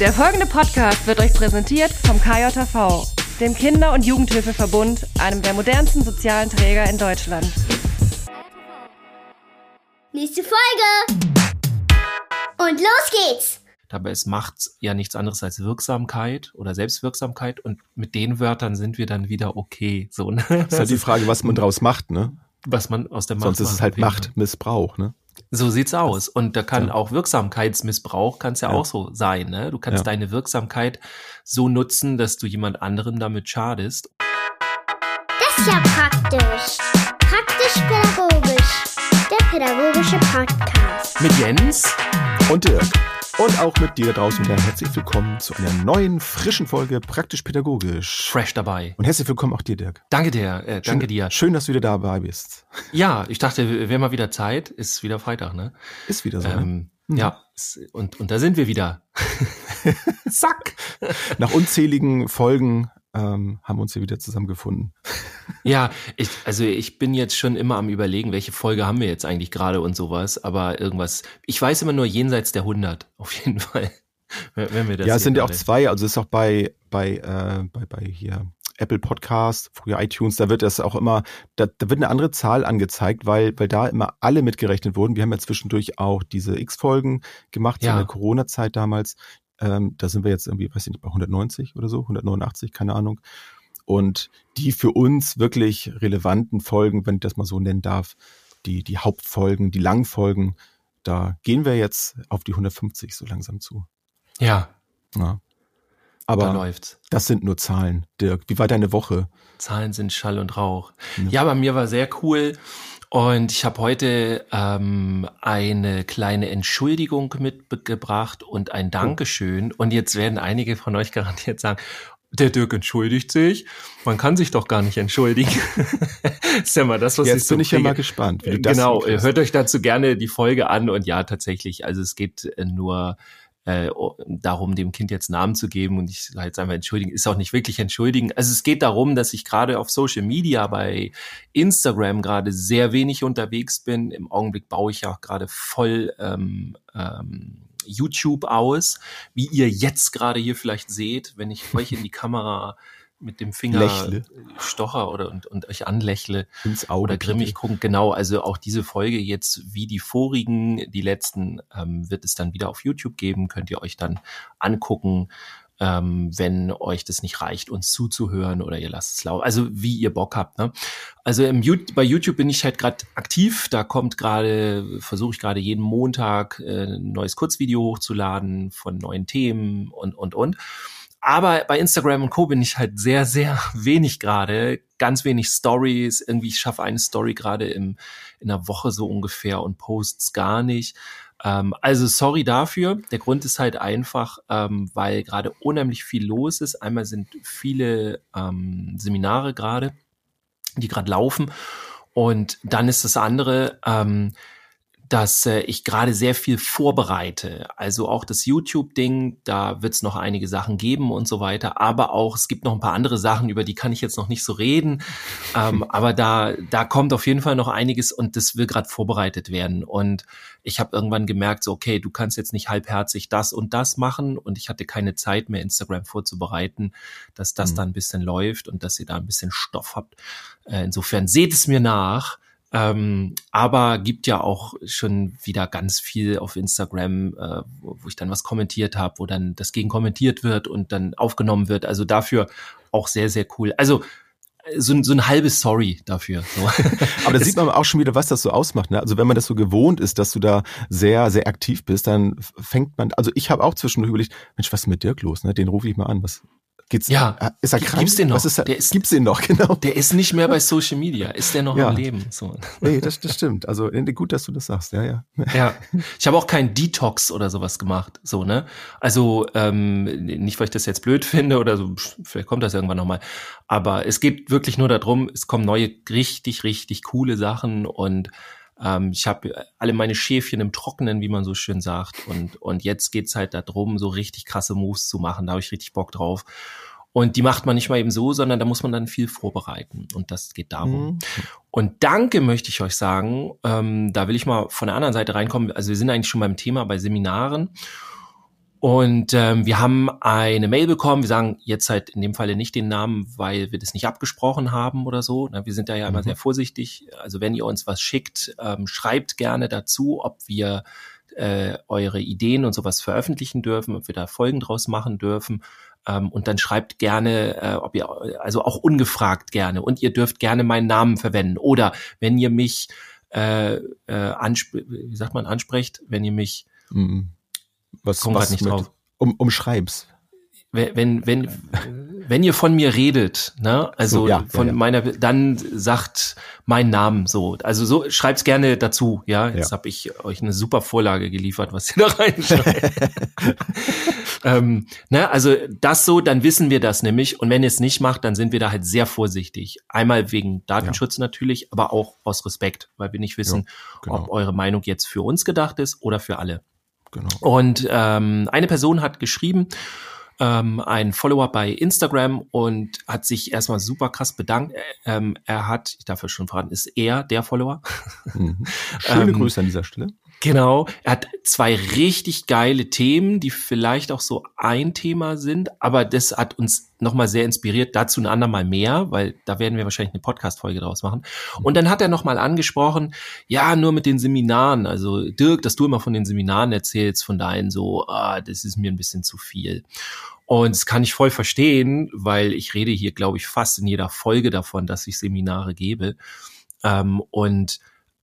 Der folgende Podcast wird euch präsentiert vom KJV, dem Kinder- und Jugendhilfeverbund, einem der modernsten sozialen Träger in Deutschland. Nächste Folge! Und los geht's! Dabei ist Macht ja nichts anderes als Wirksamkeit oder Selbstwirksamkeit und mit den Wörtern sind wir dann wieder okay. So, ne? Das ist halt die Frage, was man draus macht, ne? Was man aus der Macht Sonst ist es halt Machtmissbrauch, ne? So sieht's aus. Und da kann ja. auch Wirksamkeitsmissbrauch kann es ja, ja, auch so sein. Ne? Du kannst ja. deine Wirksamkeit so nutzen, dass du jemand anderem damit schadest. Das ist ja praktisch. Praktisch-pädagogisch. Der pädagogische Podcast. Mit Jens und Dirk. Und auch mit dir da draußen wieder herzlich willkommen zu einer neuen, frischen Folge Praktisch Pädagogisch. Fresh dabei. Und herzlich willkommen auch dir, Dirk. Danke dir, äh, danke schön, dir. Schön, dass du wieder dabei bist. Ja, ich dachte, wäre mal wieder Zeit. Ist wieder Freitag, ne? Ist wieder so. Ne? Ähm, ne? Ja, und, und da sind wir wieder. Zack! Nach unzähligen Folgen ähm, haben uns hier wieder zusammengefunden. Ja, ich, also ich bin jetzt schon immer am überlegen, welche Folge haben wir jetzt eigentlich gerade und sowas, aber irgendwas, ich weiß immer nur jenseits der 100, auf jeden Fall. Wenn wir das ja, es sind ja auch zwei, also es ist auch bei, bei, äh, bei, bei hier Apple Podcast, früher iTunes, da wird das auch immer, da, da wird eine andere Zahl angezeigt, weil, weil da immer alle mitgerechnet wurden. Wir haben ja zwischendurch auch diese X-Folgen gemacht, ja. in der Corona-Zeit damals. Ähm, da sind wir jetzt irgendwie, weiß ich nicht, bei 190 oder so, 189, keine Ahnung. Und die für uns wirklich relevanten Folgen, wenn ich das mal so nennen darf, die, die Hauptfolgen, die Langfolgen, da gehen wir jetzt auf die 150 so langsam zu. Ja. ja. Aber da läuft's. das sind nur Zahlen, Dirk. Wie war deine Woche? Zahlen sind Schall und Rauch. Ja, ja bei mir war sehr cool. Und ich habe heute ähm, eine kleine Entschuldigung mitgebracht und ein Dankeschön. Und jetzt werden einige von euch garantiert sagen, der Dirk entschuldigt sich. Man kann sich doch gar nicht entschuldigen. ist ja mal das, was Jetzt ich so bin ich kriege. ja mal gespannt. Wie du das genau, hört euch dazu gerne die Folge an. Und ja, tatsächlich, also es geht äh, nur äh, darum, dem Kind jetzt Namen zu geben und ich sage jetzt einmal entschuldigen, ist auch nicht wirklich entschuldigen. Also es geht darum, dass ich gerade auf Social Media bei Instagram gerade sehr wenig unterwegs bin. Im Augenblick baue ich ja auch gerade voll ähm, ähm, YouTube aus, wie ihr jetzt gerade hier vielleicht seht, wenn ich euch in die Kamera mit dem Finger Lächle. stocher oder und, und euch anlächle ins Auge oder grimmig gucken. Genau, also auch diese Folge jetzt wie die vorigen, die letzten, ähm, wird es dann wieder auf YouTube geben. Könnt ihr euch dann angucken, ähm, wenn euch das nicht reicht, uns zuzuhören oder ihr lasst es laufen. Also wie ihr Bock habt. Ne? Also im, bei YouTube bin ich halt gerade aktiv. Da kommt gerade, versuche ich gerade jeden Montag äh, ein neues Kurzvideo hochzuladen von neuen Themen und und und. Aber bei Instagram und Co. bin ich halt sehr, sehr wenig gerade. Ganz wenig Stories. Irgendwie, ich schaffe eine Story gerade im, in einer Woche so ungefähr und Posts gar nicht. Ähm, also sorry dafür. Der Grund ist halt einfach, ähm, weil gerade unheimlich viel los ist. Einmal sind viele ähm, Seminare gerade, die gerade laufen. Und dann ist das andere, ähm, dass äh, ich gerade sehr viel vorbereite. Also auch das YouTube-Ding, da wird es noch einige Sachen geben und so weiter. Aber auch, es gibt noch ein paar andere Sachen, über die kann ich jetzt noch nicht so reden. ähm, aber da, da kommt auf jeden Fall noch einiges und das will gerade vorbereitet werden. Und ich habe irgendwann gemerkt, so, okay, du kannst jetzt nicht halbherzig das und das machen. Und ich hatte keine Zeit mehr, Instagram vorzubereiten, dass das mhm. da ein bisschen läuft und dass ihr da ein bisschen Stoff habt. Äh, insofern seht es mir nach. Ähm, aber gibt ja auch schon wieder ganz viel auf Instagram, äh, wo, ich dann was kommentiert habe, wo dann das gegen kommentiert wird und dann aufgenommen wird. Also dafür auch sehr, sehr cool. Also so, so ein halbes Sorry dafür. So. Aber da sieht man auch schon wieder, was das so ausmacht. Ne? Also wenn man das so gewohnt ist, dass du da sehr, sehr aktiv bist, dann fängt man, also ich habe auch zwischendurch überlegt, Mensch, was ist mit Dirk los? Ne? Den rufe ich mal an. Was, Geht's, ja, äh, ist er krank? Gibt's den noch? Was ist er, der ist, gibt's den noch, genau. Der ist nicht mehr bei Social Media. Ist der noch ja. am Leben? So. Nee, das, das stimmt. Also gut, dass du das sagst. Ja, ja. Ja. Ich habe auch keinen Detox oder sowas gemacht. So, ne? Also ähm, nicht, weil ich das jetzt blöd finde oder so, vielleicht kommt das irgendwann nochmal. Aber es geht wirklich nur darum, es kommen neue, richtig, richtig coole Sachen und ähm, ich habe alle meine Schäfchen im Trockenen, wie man so schön sagt. Und, und jetzt geht's halt darum, so richtig krasse Moves zu machen. Da habe ich richtig Bock drauf. Und die macht man nicht mal eben so, sondern da muss man dann viel vorbereiten. Und das geht darum. Mhm. Und danke möchte ich euch sagen. Ähm, da will ich mal von der anderen Seite reinkommen. Also wir sind eigentlich schon beim Thema bei Seminaren. Und ähm, wir haben eine Mail bekommen. Wir sagen jetzt halt in dem Falle nicht den Namen, weil wir das nicht abgesprochen haben oder so. Na, wir sind da ja immer mhm. sehr vorsichtig. Also wenn ihr uns was schickt, ähm, schreibt gerne dazu, ob wir äh, eure Ideen und sowas veröffentlichen dürfen, ob wir da Folgen draus machen dürfen. Ähm, und dann schreibt gerne, äh, ob ihr, also auch ungefragt gerne. Und ihr dürft gerne meinen Namen verwenden. Oder wenn ihr mich, äh, äh, wie sagt man, ansprecht, wenn ihr mich mhm was, Komm was nicht mit, drauf. Um, umschreib's. Wenn, wenn, wenn ihr von mir redet, ne, also so, ja, von ja, ja. meiner, dann sagt mein Namen so. Also so schreibt's gerne dazu, ja. Jetzt ja. habe ich euch eine super Vorlage geliefert, was ihr da reinschreibt. ähm, ne, also das so, dann wissen wir das nämlich. Und wenn ihr es nicht macht, dann sind wir da halt sehr vorsichtig. Einmal wegen Datenschutz natürlich, aber auch aus Respekt, weil wir nicht wissen, genau. ob eure Meinung jetzt für uns gedacht ist oder für alle. Genau. Und ähm, eine Person hat geschrieben, ähm, ein Follower bei Instagram und hat sich erstmal super krass bedankt. Ähm, er hat, ich darf ja schon verraten, ist er der Follower. Mhm. Schöne ähm, Grüße an dieser Stelle. Genau, er hat zwei richtig geile Themen, die vielleicht auch so ein Thema sind, aber das hat uns nochmal sehr inspiriert, dazu ein andermal mehr, weil da werden wir wahrscheinlich eine Podcast-Folge draus machen. Und dann hat er nochmal angesprochen, ja, nur mit den Seminaren, also Dirk, dass du immer von den Seminaren erzählst, von deinen so, ah, das ist mir ein bisschen zu viel. Und das kann ich voll verstehen, weil ich rede hier, glaube ich, fast in jeder Folge davon, dass ich Seminare gebe. Ähm, und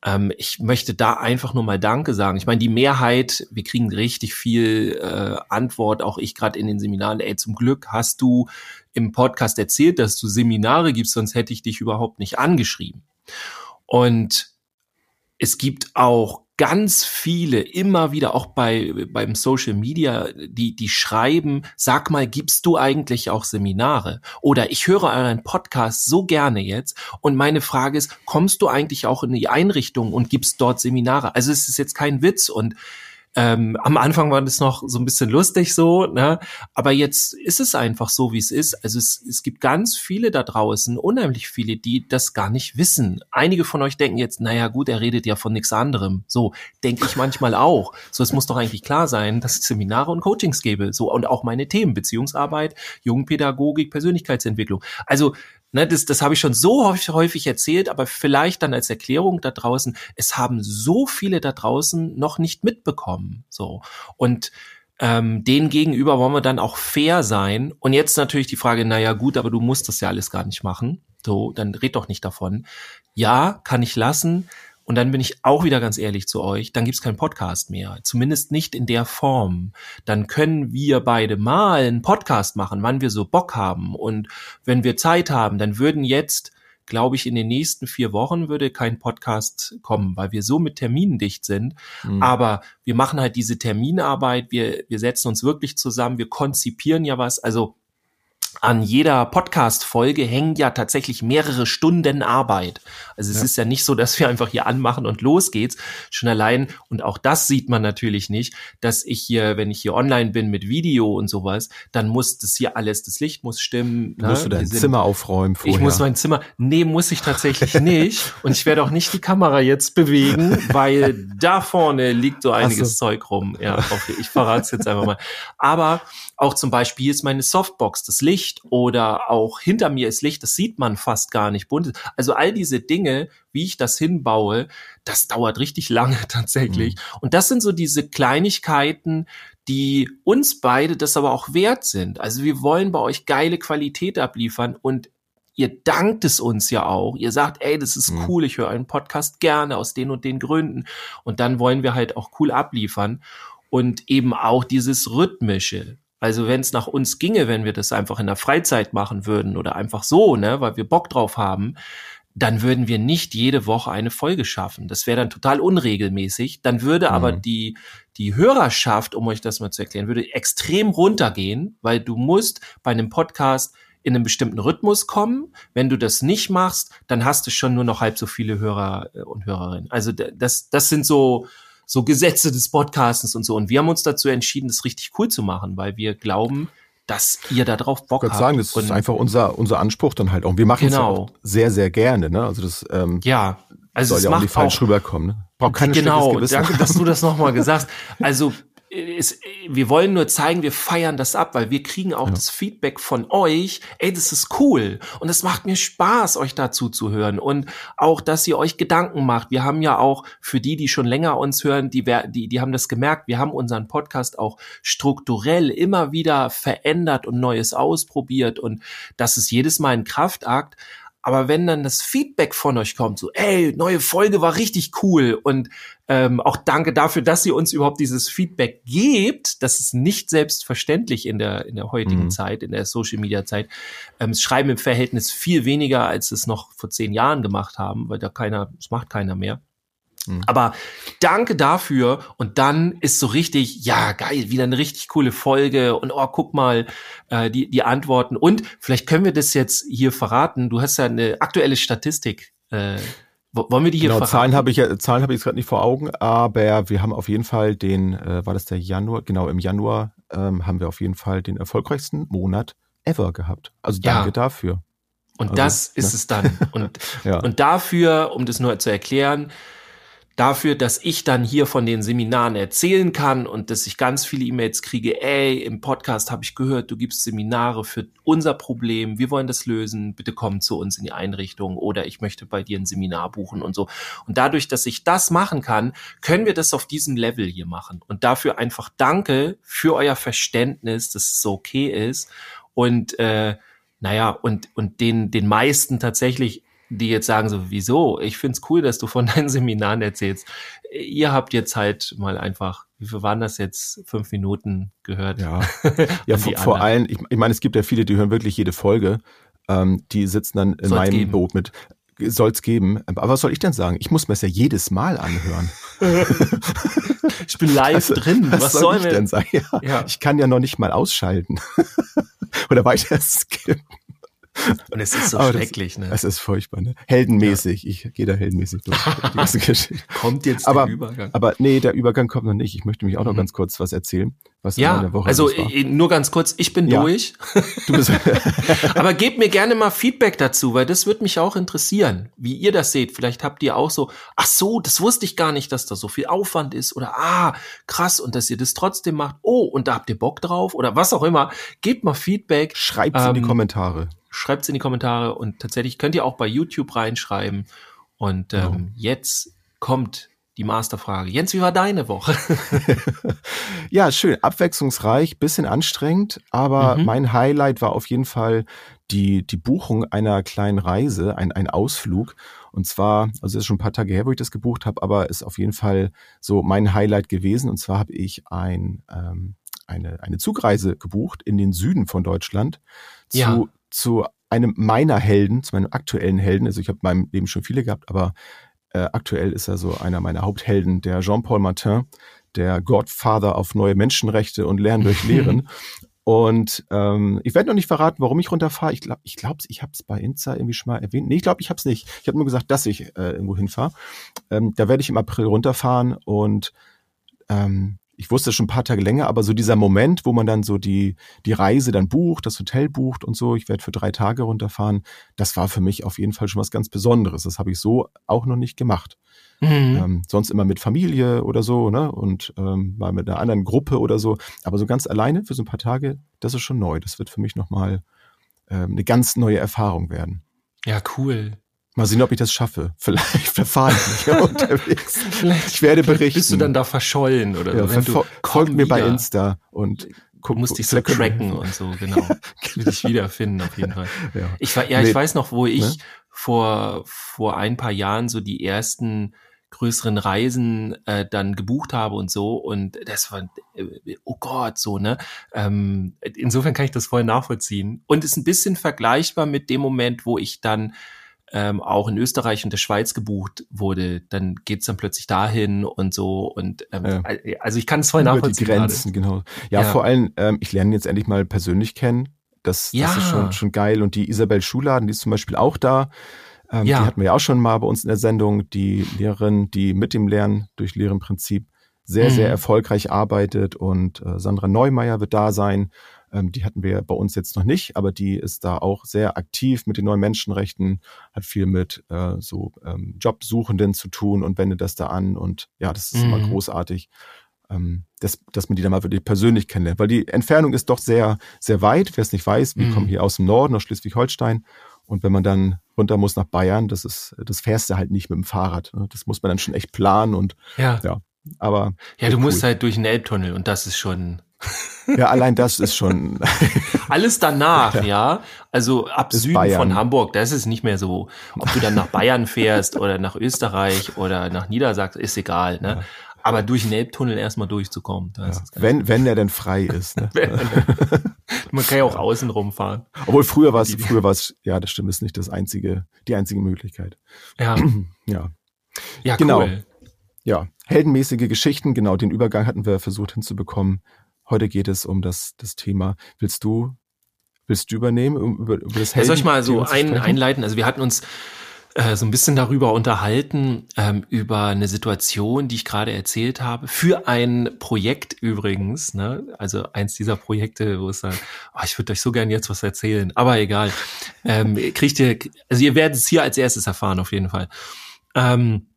ähm, ich möchte da einfach nur mal Danke sagen. Ich meine, die Mehrheit, wir kriegen richtig viel äh, Antwort, auch ich gerade in den Seminaren, ey, zum Glück hast du im Podcast erzählt, dass du Seminare gibst, sonst hätte ich dich überhaupt nicht angeschrieben. Und es gibt auch ganz viele immer wieder auch bei beim Social Media, die die schreiben, sag mal, gibst du eigentlich auch Seminare? Oder ich höre euren Podcast so gerne jetzt und meine Frage ist, kommst du eigentlich auch in die Einrichtung und gibst dort Seminare? Also es ist jetzt kein Witz und ähm, am Anfang war das noch so ein bisschen lustig so, ne? aber jetzt ist es einfach so, wie es ist. Also es, es gibt ganz viele da draußen, unheimlich viele, die das gar nicht wissen. Einige von euch denken jetzt, naja gut, er redet ja von nichts anderem. So denke ich manchmal auch. So, es muss doch eigentlich klar sein, dass ich Seminare und Coachings gebe. So und auch meine Themen, Beziehungsarbeit, Jugendpädagogik, Persönlichkeitsentwicklung. Also Ne, das, das habe ich schon so häufig, häufig erzählt, aber vielleicht dann als Erklärung da draußen, es haben so viele da draußen noch nicht mitbekommen. So. Und ähm, denen gegenüber wollen wir dann auch fair sein. Und jetzt natürlich die Frage, naja gut, aber du musst das ja alles gar nicht machen. So, dann red doch nicht davon. Ja, kann ich lassen. Und dann bin ich auch wieder ganz ehrlich zu euch, dann gibt's keinen Podcast mehr. Zumindest nicht in der Form. Dann können wir beide mal einen Podcast machen, wann wir so Bock haben. Und wenn wir Zeit haben, dann würden jetzt, glaube ich, in den nächsten vier Wochen würde kein Podcast kommen, weil wir so mit Terminen dicht sind. Mhm. Aber wir machen halt diese Terminarbeit, wir, wir setzen uns wirklich zusammen, wir konzipieren ja was. Also an jeder Podcast-Folge hängen ja tatsächlich mehrere Stunden Arbeit. Also es ja. ist ja nicht so, dass wir einfach hier anmachen und los geht's. Schon allein, und auch das sieht man natürlich nicht, dass ich hier, wenn ich hier online bin mit Video und sowas, dann muss das hier alles, das Licht muss stimmen. Ne? Musst du dein sind, Zimmer aufräumen vorher. Ich muss mein Zimmer, nee, muss ich tatsächlich nicht. und ich werde auch nicht die Kamera jetzt bewegen, weil da vorne liegt so einiges so. Zeug rum. Ja, okay, ich verrate es jetzt einfach mal. Aber auch zum Beispiel ist meine Softbox, das Licht oder auch hinter mir ist Licht, das sieht man fast gar nicht bunt. Also all diese Dinge, wie ich das hinbaue, das dauert richtig lange tatsächlich. Mhm. Und das sind so diese Kleinigkeiten, die uns beide das aber auch wert sind. Also wir wollen bei euch geile Qualität abliefern und ihr dankt es uns ja auch. Ihr sagt, ey, das ist mhm. cool, ich höre einen Podcast gerne aus den und den Gründen. Und dann wollen wir halt auch cool abliefern. Und eben auch dieses Rhythmische. Also wenn es nach uns ginge, wenn wir das einfach in der Freizeit machen würden oder einfach so, ne, weil wir Bock drauf haben, dann würden wir nicht jede Woche eine Folge schaffen. Das wäre dann total unregelmäßig. Dann würde mhm. aber die, die Hörerschaft, um euch das mal zu erklären, würde extrem runtergehen, weil du musst bei einem Podcast in einem bestimmten Rhythmus kommen. Wenn du das nicht machst, dann hast du schon nur noch halb so viele Hörer äh, und Hörerinnen. Also das, das sind so, so Gesetze des Podcastens und so. Und wir haben uns dazu entschieden, das richtig cool zu machen, weil wir glauben, dass ihr da drauf Bock ich habt. sagen, das ist einfach unser, unser Anspruch dann halt auch. Wir machen genau. es sehr, sehr gerne. Ne? Also das ähm, ja, also soll es ja auch nicht falsch rüberkommen. Ne? Braucht keine genau, danke, dass du das nochmal gesagt hast. Also ist, wir wollen nur zeigen, wir feiern das ab, weil wir kriegen auch ja. das Feedback von euch, ey, das ist cool und es macht mir Spaß, euch dazu zu hören und auch, dass ihr euch Gedanken macht. Wir haben ja auch für die, die schon länger uns hören, die, die, die haben das gemerkt, wir haben unseren Podcast auch strukturell immer wieder verändert und Neues ausprobiert und das ist jedes Mal ein Kraftakt. Aber wenn dann das Feedback von euch kommt, so, ey, neue Folge war richtig cool und ähm, auch danke dafür, dass ihr uns überhaupt dieses Feedback gebt. Das ist nicht selbstverständlich in der, in der heutigen mhm. Zeit, in der Social Media Zeit. Ähm, es schreiben im Verhältnis viel weniger, als es noch vor zehn Jahren gemacht haben, weil da keiner, es macht keiner mehr. Mhm. Aber danke dafür und dann ist so richtig, ja geil, wieder eine richtig coole Folge und oh, guck mal äh, die, die Antworten und vielleicht können wir das jetzt hier verraten. Du hast ja eine aktuelle Statistik. Äh, wollen wir die hier genau, verraten? Zahlen habe ich ja, Zahlen habe ich jetzt gerade nicht vor Augen, aber wir haben auf jeden Fall den, äh, war das der Januar? Genau, im Januar ähm, haben wir auf jeden Fall den erfolgreichsten Monat ever gehabt. Also danke ja. dafür. Und also, das ist ja. es dann. Und, ja. und dafür, um das nur zu erklären, dafür, dass ich dann hier von den Seminaren erzählen kann und dass ich ganz viele E-Mails kriege, ey, im Podcast habe ich gehört, du gibst Seminare für unser Problem, wir wollen das lösen, bitte komm zu uns in die Einrichtung oder ich möchte bei dir ein Seminar buchen und so. Und dadurch, dass ich das machen kann, können wir das auf diesem Level hier machen. Und dafür einfach danke für euer Verständnis, dass es so okay ist und äh, naja, und, und den, den meisten tatsächlich die jetzt sagen so, wieso? Ich find's cool, dass du von deinen Seminaren erzählst. Ihr habt jetzt halt mal einfach, wie viel waren das jetzt? Fünf Minuten gehört. Ja, ja vor, vor allem, ich, ich meine, es gibt ja viele, die hören wirklich jede Folge. Ähm, die sitzen dann in Soll's meinem geben. Boot mit soll's geben. Aber was soll ich denn sagen? Ich muss mir das ja jedes Mal anhören. ich bin live also, drin. Was, was soll, soll ich denn sagen? Ja, ja. Ich kann ja noch nicht mal ausschalten. Oder weiter skippen. Und es ist so Aber schrecklich, das, ne? Es ist furchtbar, ne? Heldenmäßig. Ja. Ich gehe da heldenmäßig durch. kommt jetzt aber, der Übergang? Aber nee, der Übergang kommt noch nicht. Ich möchte mich auch noch mhm. ganz kurz was erzählen, was ja, in der Woche also war. nur ganz kurz, ich bin ja. durch. Du bist aber gebt mir gerne mal Feedback dazu, weil das würde mich auch interessieren, wie ihr das seht. Vielleicht habt ihr auch so, ach so, das wusste ich gar nicht, dass da so viel Aufwand ist oder ah, krass und dass ihr das trotzdem macht. Oh, und da habt ihr Bock drauf oder was auch immer. Gebt mal Feedback. Schreibt ähm, in die ähm, Kommentare schreibt es in die Kommentare und tatsächlich könnt ihr auch bei YouTube reinschreiben. Und ähm, oh. jetzt kommt die Masterfrage. Jens, wie war deine Woche? ja, schön, abwechslungsreich, bisschen anstrengend, aber mhm. mein Highlight war auf jeden Fall die, die Buchung einer kleinen Reise, ein, ein Ausflug. Und zwar, also es ist schon ein paar Tage her, wo ich das gebucht habe, aber ist auf jeden Fall so mein Highlight gewesen. Und zwar habe ich ein, ähm, eine, eine Zugreise gebucht in den Süden von Deutschland ja zu einem meiner Helden, zu meinem aktuellen Helden. Also ich habe in meinem Leben schon viele gehabt, aber äh, aktuell ist er so einer meiner Haupthelden, der Jean-Paul Martin, der Godfather auf neue Menschenrechte und Lernen durch Lehren. und ähm, ich werde noch nicht verraten, warum ich runterfahre. Ich glaube, ich, glaub, ich habe es bei Insta irgendwie schon mal erwähnt. Nee, ich glaube, ich habe es nicht. Ich habe nur gesagt, dass ich äh, irgendwo hinfahre. Ähm, da werde ich im April runterfahren und ähm, ich wusste schon ein paar Tage länger, aber so dieser Moment, wo man dann so die, die Reise dann bucht, das Hotel bucht und so, ich werde für drei Tage runterfahren, das war für mich auf jeden Fall schon was ganz Besonderes. Das habe ich so auch noch nicht gemacht. Mhm. Ähm, sonst immer mit Familie oder so, ne? Und ähm, mal mit einer anderen Gruppe oder so. Aber so ganz alleine für so ein paar Tage, das ist schon neu. Das wird für mich nochmal ähm, eine ganz neue Erfahrung werden. Ja, cool. Mal sehen, ob ich das schaffe. Vielleicht verfahre ich mich unterwegs. Vielleicht ich werde berichten. Bist du dann da verschollen oder ja, so? Folgt mir bei Insta und guck, musst dich so tracken und so, genau. Dich wiederfinden auf jeden Fall. Ja, ich, ja, ich weiß noch, wo ich ne? vor, vor ein paar Jahren so die ersten größeren Reisen äh, dann gebucht habe und so und das war äh, oh Gott so ne ähm, insofern kann ich das voll nachvollziehen und ist ein bisschen vergleichbar mit dem Moment wo ich dann ähm, auch in Österreich und der Schweiz gebucht wurde, dann geht's dann plötzlich dahin und so. Und ähm, ja. also ich kann es voll Über nachvollziehen. Die Grenzen, gerade. genau. Ja, ja, vor allem, ähm, ich lerne jetzt endlich mal persönlich kennen. Das, ja. das ist schon, schon geil. Und die Isabel Schuladen, die ist zum Beispiel auch da. Ähm, ja. Die hatten wir ja auch schon mal bei uns in der Sendung. Die Lehrerin, die mit dem Lernen durch Lehrenprinzip sehr, mhm. sehr erfolgreich arbeitet. Und äh, Sandra Neumeier wird da sein. Ähm, die hatten wir bei uns jetzt noch nicht, aber die ist da auch sehr aktiv mit den neuen Menschenrechten, hat viel mit äh, so ähm, Jobsuchenden zu tun und wendet das da an. Und ja, das ist mhm. immer großartig. ähm, dass, dass man die dann mal wirklich persönlich kennenlernt. Weil die Entfernung ist doch sehr, sehr weit. Wer es nicht weiß, wir mhm. kommen hier aus dem Norden, aus Schleswig-Holstein. Und wenn man dann runter muss nach Bayern, das ist, das fährst du halt nicht mit dem Fahrrad. Ne? Das muss man dann schon echt planen und ja. ja aber. Ja, du cool. musst halt durch den Elbtunnel und das ist schon. Ja, allein das ist schon. Alles danach, ja. ja. Also ab Süden Bayern. von Hamburg, das ist nicht mehr so. Ob du dann nach Bayern fährst oder nach Österreich oder nach Niedersachsen, ist egal, ne? Ja. Aber durch den Elbtunnel erstmal durchzukommen. Ja. wenn, wenn der denn frei ist. Ne? Man kann ja auch außen rumfahren. Obwohl früher war es, früher war es, ja, das stimmt, ist nicht das einzige, die einzige Möglichkeit. Ja. Ja. Ja, genau. Cool. Ja, heldenmäßige Geschichten, genau, den Übergang hatten wir versucht hinzubekommen. Heute geht es um das, das Thema. Willst du, willst du übernehmen, um über, über das Helden? Ja, soll ich mal so ein, einleiten? Also wir hatten uns äh, so ein bisschen darüber unterhalten, ähm, über eine Situation, die ich gerade erzählt habe, für ein Projekt übrigens, ne? also eins dieser Projekte, wo es sagt, oh, ich würde euch so gern jetzt was erzählen, aber egal. ähm, kriegt ihr, also ihr werdet es hier als erstes erfahren auf jeden Fall. Ähm,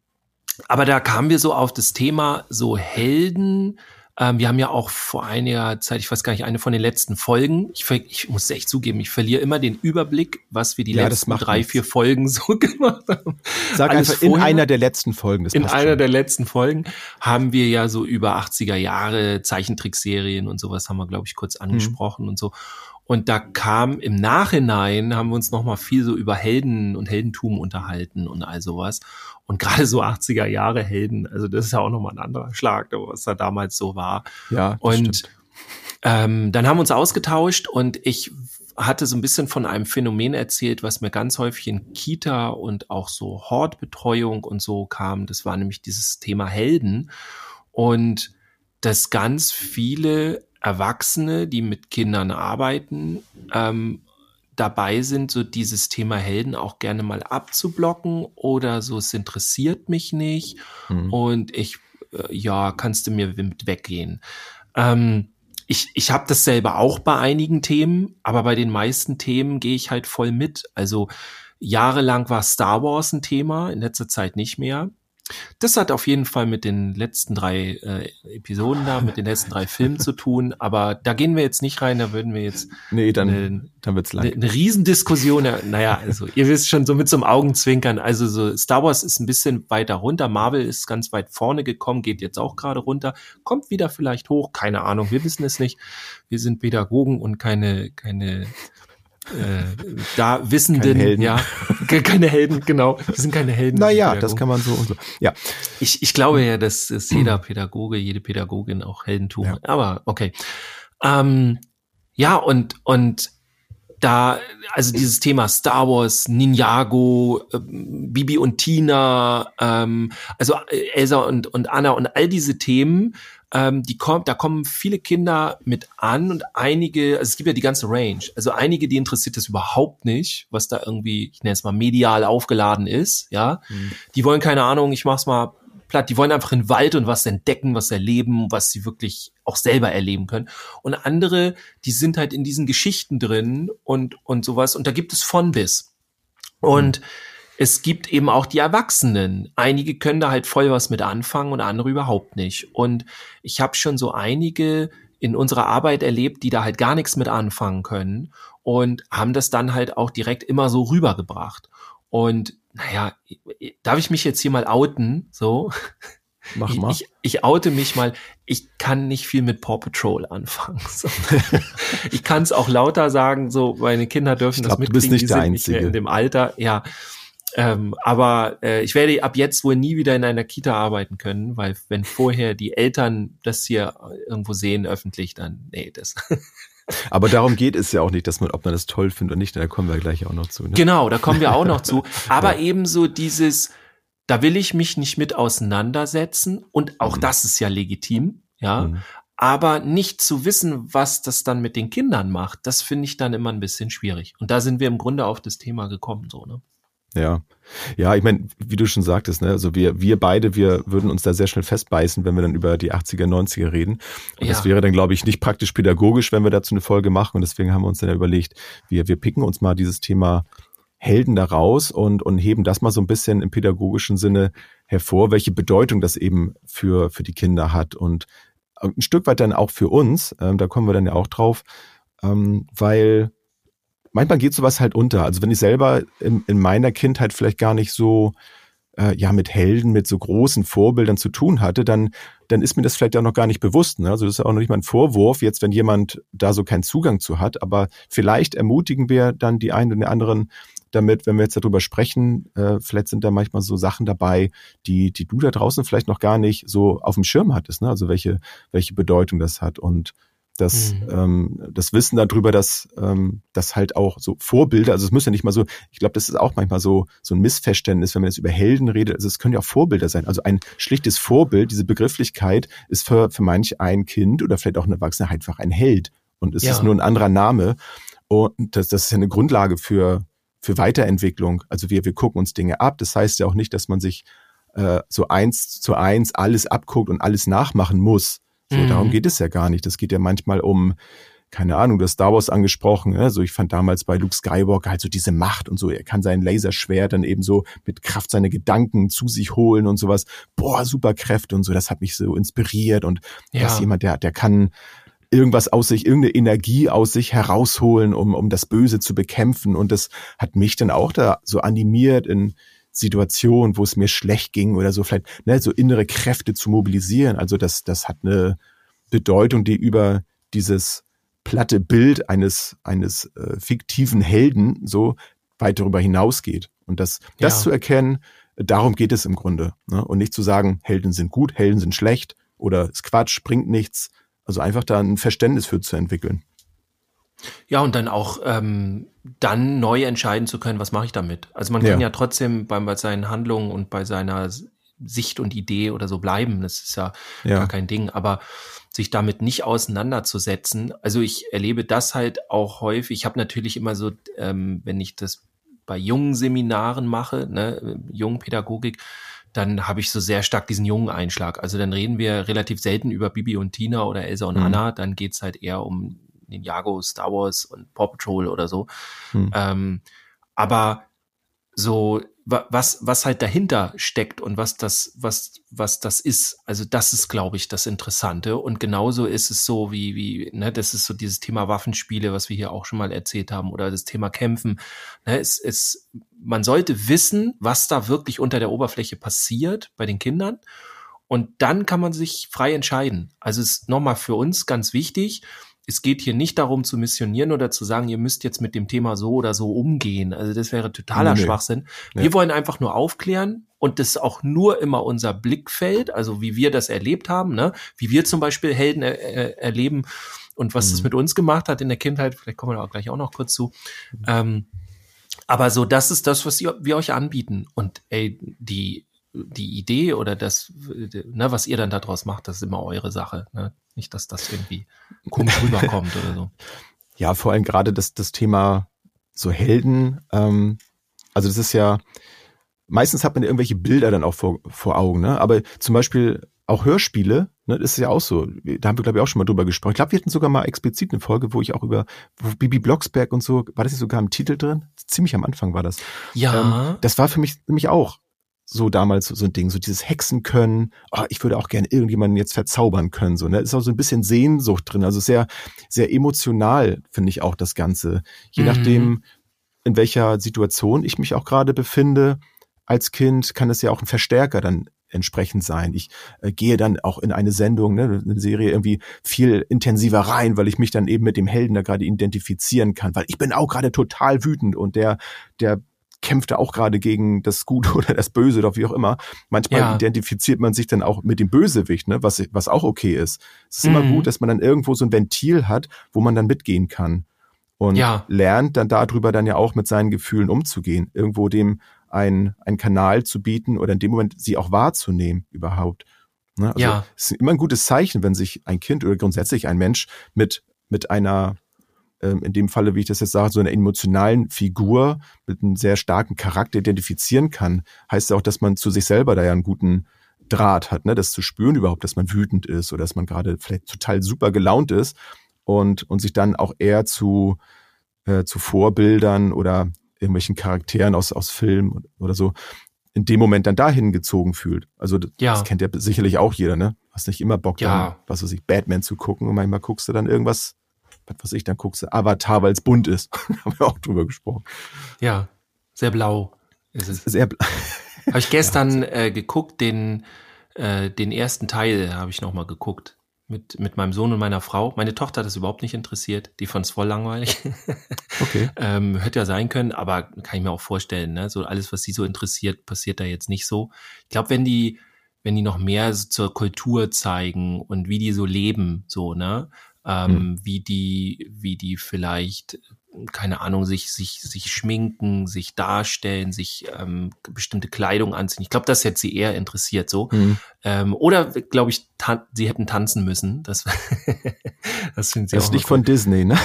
aber da kamen wir so auf das Thema so Helden. Ähm, wir haben ja auch vor einiger Zeit, ich weiß gar nicht, eine von den letzten Folgen. Ich, ich muss echt zugeben, ich verliere immer den Überblick, was wir die ja, letzten drei, nichts. vier Folgen so gemacht haben. Sag Alles einfach, in einer der letzten Folgen. Das in einer schon. der letzten Folgen haben wir ja so über 80er Jahre Zeichentrickserien und sowas haben wir, glaube ich, kurz mhm. angesprochen mhm. und so. Und da kam im Nachhinein, haben wir uns noch mal viel so über Helden und Heldentum unterhalten und all sowas. Und gerade so 80er Jahre Helden, also das ist ja auch nochmal ein anderer Schlag, was da damals so war. Ja. Und ähm, dann haben wir uns ausgetauscht und ich hatte so ein bisschen von einem Phänomen erzählt, was mir ganz häufig in Kita und auch so Hortbetreuung und so kam. Das war nämlich dieses Thema Helden. Und dass ganz viele Erwachsene, die mit Kindern arbeiten, ähm, dabei sind, so dieses Thema Helden auch gerne mal abzublocken oder so, es interessiert mich nicht mhm. und ich, äh, ja, kannst du mir mit weggehen. Ähm, ich, ich habe das selber auch bei einigen Themen, aber bei den meisten Themen gehe ich halt voll mit. Also jahrelang war Star Wars ein Thema, in letzter Zeit nicht mehr. Das hat auf jeden Fall mit den letzten drei äh, Episoden da, mit den letzten drei Filmen zu tun, aber da gehen wir jetzt nicht rein, da würden wir jetzt nee, dann, eine, dann wird's lang. Eine, eine Riesendiskussion, naja, also ihr wisst schon so mit so einem Augenzwinkern, also so Star Wars ist ein bisschen weiter runter, Marvel ist ganz weit vorne gekommen, geht jetzt auch gerade runter, kommt wieder vielleicht hoch, keine Ahnung, wir wissen es nicht. Wir sind Pädagogen und keine, keine äh, da Wissenden, keine ja, keine Helden, genau, wir sind keine Helden. Naja, das kann man so und so. Ja, ich, ich glaube ja, dass, dass jeder Pädagoge, jede Pädagogin auch Heldentum ja. hat. Aber okay, ähm, ja und und da, also dieses Thema Star Wars, Ninjago, äh, Bibi und Tina, ähm, also Elsa und, und Anna und all diese Themen ähm, die kommt, da kommen viele Kinder mit an und einige, also es gibt ja die ganze Range. Also einige, die interessiert das überhaupt nicht, was da irgendwie, ich nenne es mal medial aufgeladen ist, ja. Mhm. Die wollen keine Ahnung, ich mach's mal platt, die wollen einfach in den Wald und was entdecken, was erleben, was sie wirklich auch selber erleben können. Und andere, die sind halt in diesen Geschichten drin und, und sowas. Und da gibt es von bis. Und mhm es gibt eben auch die Erwachsenen. Einige können da halt voll was mit anfangen und andere überhaupt nicht. Und ich habe schon so einige in unserer Arbeit erlebt, die da halt gar nichts mit anfangen können und haben das dann halt auch direkt immer so rübergebracht. Und naja, darf ich mich jetzt hier mal outen? So. Mach mal. Ich, ich oute mich mal, ich kann nicht viel mit Paw Patrol anfangen. So. ich kann es auch lauter sagen, so meine Kinder dürfen glaub, das mitkriegen, du bist nicht die der Einzige. nicht in dem Alter. Ja, ähm, aber äh, ich werde ab jetzt wohl nie wieder in einer Kita arbeiten können, weil wenn vorher die Eltern das hier irgendwo sehen öffentlich, dann nee, das. Aber darum geht es ja auch nicht, dass man, ob man das toll findet oder nicht, da kommen wir gleich auch noch zu. Ne? Genau, da kommen wir auch noch zu. Aber ja. ebenso dieses, da will ich mich nicht mit auseinandersetzen und auch mhm. das ist ja legitim, ja. Mhm. Aber nicht zu wissen, was das dann mit den Kindern macht, das finde ich dann immer ein bisschen schwierig. Und da sind wir im Grunde auf das Thema gekommen, so, ne? Ja, ja, ich meine, wie du schon sagtest, ne, also wir, wir beide, wir würden uns da sehr schnell festbeißen, wenn wir dann über die 80er, 90er reden. Und ja. das wäre dann, glaube ich, nicht praktisch pädagogisch, wenn wir dazu eine Folge machen. Und deswegen haben wir uns dann überlegt, wir, wir picken uns mal dieses Thema Helden da raus und, und heben das mal so ein bisschen im pädagogischen Sinne hervor, welche Bedeutung das eben für, für die Kinder hat und ein Stück weit dann auch für uns, ähm, da kommen wir dann ja auch drauf, ähm, weil manchmal geht sowas halt unter. Also wenn ich selber in, in meiner Kindheit vielleicht gar nicht so äh, ja mit Helden, mit so großen Vorbildern zu tun hatte, dann dann ist mir das vielleicht auch noch gar nicht bewusst. Ne? Also das ist auch noch nicht mal ein Vorwurf, jetzt wenn jemand da so keinen Zugang zu hat. Aber vielleicht ermutigen wir dann die einen und die anderen damit, wenn wir jetzt darüber sprechen, äh, vielleicht sind da manchmal so Sachen dabei, die, die du da draußen vielleicht noch gar nicht so auf dem Schirm hattest, ne? Also welche, welche Bedeutung das hat. Und das, mhm. ähm, das Wissen darüber, dass ähm, das halt auch so Vorbilder, also es muss ja nicht mal so, ich glaube, das ist auch manchmal so so ein Missverständnis, wenn man jetzt über Helden redet, also es können ja auch Vorbilder sein. Also ein schlichtes Vorbild, diese Begrifflichkeit ist für, für manch ein Kind oder vielleicht auch ein Erwachsener einfach ein Held und es ja. ist nur ein anderer Name und das, das ist ja eine Grundlage für für Weiterentwicklung. Also wir, wir gucken uns Dinge ab. Das heißt ja auch nicht, dass man sich äh, so eins zu eins alles abguckt und alles nachmachen muss. So, mhm. darum geht es ja gar nicht. Das geht ja manchmal um, keine Ahnung, du hast Star Wars angesprochen. Ne? So, ich fand damals bei Luke Skywalker halt so diese Macht und so. Er kann sein Laserschwert dann eben so mit Kraft seine Gedanken zu sich holen und sowas. Boah, super Kräfte und so. Das hat mich so inspiriert und ja. ist jemand, der, der kann irgendwas aus sich, irgendeine Energie aus sich herausholen, um, um das Böse zu bekämpfen. Und das hat mich dann auch da so animiert in Situationen, wo es mir schlecht ging oder so vielleicht, ne, so innere Kräfte zu mobilisieren. Also das, das hat eine Bedeutung, die über dieses platte Bild eines, eines äh, fiktiven Helden so weit darüber hinausgeht. Und das, das ja. zu erkennen, darum geht es im Grunde. Ne? Und nicht zu sagen, Helden sind gut, Helden sind schlecht oder es Quatsch, bringt nichts. Also einfach da ein Verständnis für zu entwickeln. Ja, und dann auch ähm, dann neu entscheiden zu können, was mache ich damit. Also man kann ja, ja trotzdem bei, bei seinen Handlungen und bei seiner Sicht und Idee oder so bleiben. Das ist ja, ja, gar kein Ding. Aber sich damit nicht auseinanderzusetzen, also ich erlebe das halt auch häufig. Ich habe natürlich immer so, ähm, wenn ich das bei jungen Seminaren mache, ne, jungen Pädagogik, dann habe ich so sehr stark diesen jungen Einschlag. Also dann reden wir relativ selten über Bibi und Tina oder Elsa und mhm. Anna, dann geht's halt eher um Ninjago, Star Wars und Paw Patrol oder so. Hm. Ähm, aber so was was halt dahinter steckt und was das was was das ist also das ist glaube ich das Interessante und genauso ist es so wie wie ne das ist so dieses Thema Waffenspiele was wir hier auch schon mal erzählt haben oder das Thema Kämpfen ne es es man sollte wissen was da wirklich unter der Oberfläche passiert bei den Kindern und dann kann man sich frei entscheiden also es ist nochmal für uns ganz wichtig es geht hier nicht darum zu missionieren oder zu sagen, ihr müsst jetzt mit dem Thema so oder so umgehen. Also das wäre totaler nee, Schwachsinn. Wir ja. wollen einfach nur aufklären und das ist auch nur immer unser Blickfeld, also wie wir das erlebt haben, ne? wie wir zum Beispiel Helden er er erleben und was mhm. das mit uns gemacht hat in der Kindheit. Vielleicht kommen wir da auch gleich auch noch kurz zu. Mhm. Ähm, aber so, das ist das, was wir euch anbieten. Und ey, die die Idee oder das, ne, was ihr dann daraus macht, das ist immer eure Sache. Ne? Nicht, dass das irgendwie komisch rüberkommt oder so. Ja, vor allem gerade das, das Thema so Helden. Ähm, also das ist ja, meistens hat man irgendwelche Bilder dann auch vor, vor Augen. Ne? Aber zum Beispiel auch Hörspiele, ne, das ist ja auch so. Da haben wir, glaube ich, auch schon mal drüber gesprochen. Ich glaube, wir hatten sogar mal explizit eine Folge, wo ich auch über wo Bibi Blocksberg und so, war das nicht sogar im Titel drin? Ziemlich am Anfang war das. Ja. Ähm, das war für mich nämlich auch so damals so ein Ding, so dieses Hexen können. Oh, ich würde auch gerne irgendjemanden jetzt verzaubern können. So, ne? Ist auch so ein bisschen Sehnsucht drin. Also sehr, sehr emotional finde ich auch das Ganze. Je mhm. nachdem, in welcher Situation ich mich auch gerade befinde als Kind, kann es ja auch ein Verstärker dann entsprechend sein. Ich äh, gehe dann auch in eine Sendung, ne, eine Serie irgendwie viel intensiver rein, weil ich mich dann eben mit dem Helden da gerade identifizieren kann, weil ich bin auch gerade total wütend und der, der kämpft er auch gerade gegen das Gute oder das Böse oder wie auch immer. Manchmal ja. identifiziert man sich dann auch mit dem Bösewicht, ne, was, was auch okay ist. Es ist mhm. immer gut, dass man dann irgendwo so ein Ventil hat, wo man dann mitgehen kann. Und ja. lernt dann darüber dann ja auch mit seinen Gefühlen umzugehen. Irgendwo dem ein, ein Kanal zu bieten oder in dem Moment sie auch wahrzunehmen überhaupt. Ne? Also ja. Es ist immer ein gutes Zeichen, wenn sich ein Kind oder grundsätzlich ein Mensch mit, mit einer in dem Falle, wie ich das jetzt sage, so einer emotionalen Figur mit einem sehr starken Charakter identifizieren kann, heißt ja auch, dass man zu sich selber da ja einen guten Draht hat, ne? das zu spüren überhaupt, dass man wütend ist oder dass man gerade vielleicht total super gelaunt ist und, und sich dann auch eher zu, äh, zu Vorbildern oder irgendwelchen Charakteren aus, aus Film oder so in dem Moment dann dahin gezogen fühlt. Also das, ja. das kennt ja sicherlich auch jeder, ne? Hast nicht immer Bock, ja. dann, was weiß ich, Batman zu gucken und manchmal guckst du dann irgendwas, was ich, dann guckst Avatar, weil es bunt ist. Haben wir auch drüber gesprochen. Ja, sehr blau ist es. Sehr blau. Habe ich gestern äh, geguckt, den, äh, den ersten Teil habe ich nochmal geguckt mit, mit meinem Sohn und meiner Frau. Meine Tochter hat das überhaupt nicht interessiert. Die fand es voll langweilig. Okay. ähm, hätte ja sein können, aber kann ich mir auch vorstellen, ne? So alles, was sie so interessiert, passiert da jetzt nicht so. Ich glaube, wenn die, wenn die noch mehr so zur Kultur zeigen und wie die so leben, so, ne? Ähm, hm. wie die, wie die vielleicht keine Ahnung, sich, sich, sich schminken, sich darstellen, sich ähm, bestimmte Kleidung anziehen. Ich glaube, das hätte sie eher interessiert so. Mhm. Ähm, oder glaube ich, sie hätten tanzen müssen. Das, das finden sie das auch. ist nicht von Disney, ne?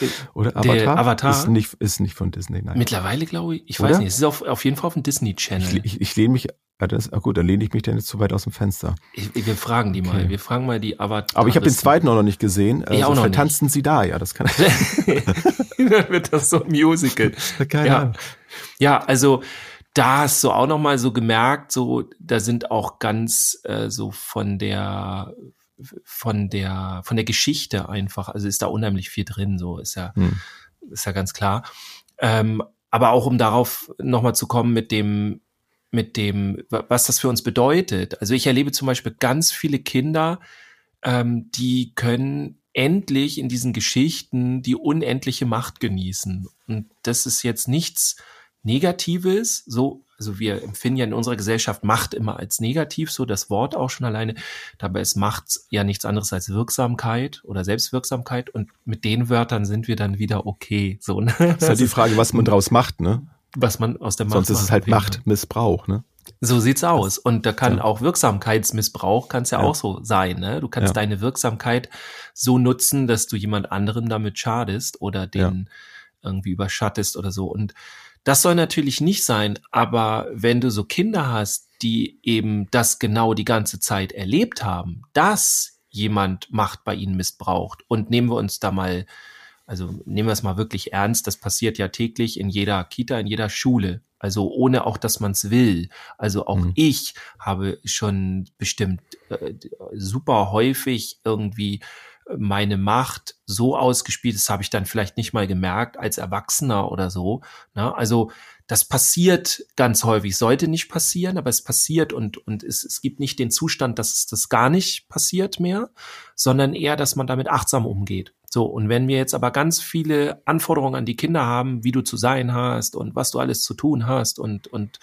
Oder Avatar? Der Avatar ist nicht, ist nicht von Disney, nein. Mittlerweile glaube ich, ich Oder? weiß nicht, es ist auf, auf jeden Fall auf dem Disney Channel. Ich, ich, ich lehne mich ja, das, ah gut, dann lehne ich mich denn jetzt zu weit aus dem Fenster. Ich, wir fragen die okay. mal. Wir fragen mal die Avatar. Aber ich habe den zweiten auch noch nicht gesehen. Ich also, auch noch tanzen sie da, ja, das kann. dann wird das so ein Musical. Keine ja. Ahnung. ja, also da hast du auch noch mal so gemerkt, so da sind auch ganz äh, so von der von der von der Geschichte einfach, also ist da unheimlich viel drin, so ist ja hm. ist ja ganz klar. Ähm, aber auch um darauf noch mal zu kommen mit dem mit dem, was das für uns bedeutet. Also ich erlebe zum Beispiel ganz viele Kinder, ähm, die können endlich in diesen Geschichten die unendliche Macht genießen. Und das ist jetzt nichts Negatives, so, also wir empfinden ja in unserer Gesellschaft Macht immer als negativ, so das Wort auch schon alleine. Dabei ist Macht ja nichts anderes als Wirksamkeit oder Selbstwirksamkeit und mit den Wörtern sind wir dann wieder okay, so, ne? Das ist halt die Frage, was man draus macht, ne? was man aus der Macht Sonst ist es halt Machtmissbrauch, ne? So sieht's aus. Und da kann ja. auch Wirksamkeitsmissbrauch, kann es ja, ja, auch so sein. Ne? Du kannst ja. deine Wirksamkeit so nutzen, dass du jemand anderem damit schadest oder den irgendwie überschattest oder so. Und das soll natürlich nicht sein, aber wenn du so Kinder hast, die eben das genau die ganze Zeit erlebt haben, dass jemand Macht bei ihnen missbraucht und nehmen wir uns da mal also nehmen wir es mal wirklich ernst, das passiert ja täglich in jeder Kita, in jeder Schule. Also ohne auch, dass man es will. Also auch mhm. ich habe schon bestimmt äh, super häufig irgendwie meine Macht so ausgespielt, das habe ich dann vielleicht nicht mal gemerkt als Erwachsener oder so. Ne? Also das passiert ganz häufig, sollte nicht passieren, aber es passiert und, und es, es gibt nicht den Zustand, dass es das gar nicht passiert mehr, sondern eher, dass man damit achtsam umgeht. So, und wenn wir jetzt aber ganz viele Anforderungen an die Kinder haben, wie du zu sein hast und was du alles zu tun hast und, und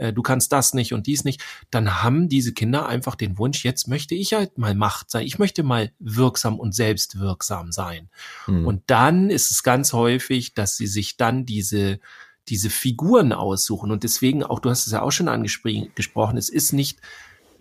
äh, du kannst das nicht und dies nicht, dann haben diese Kinder einfach den Wunsch, jetzt möchte ich halt mal Macht sein, ich möchte mal wirksam und selbstwirksam sein. Mhm. Und dann ist es ganz häufig, dass sie sich dann diese diese Figuren aussuchen und deswegen auch, du hast es ja auch schon angesprochen, es ist nicht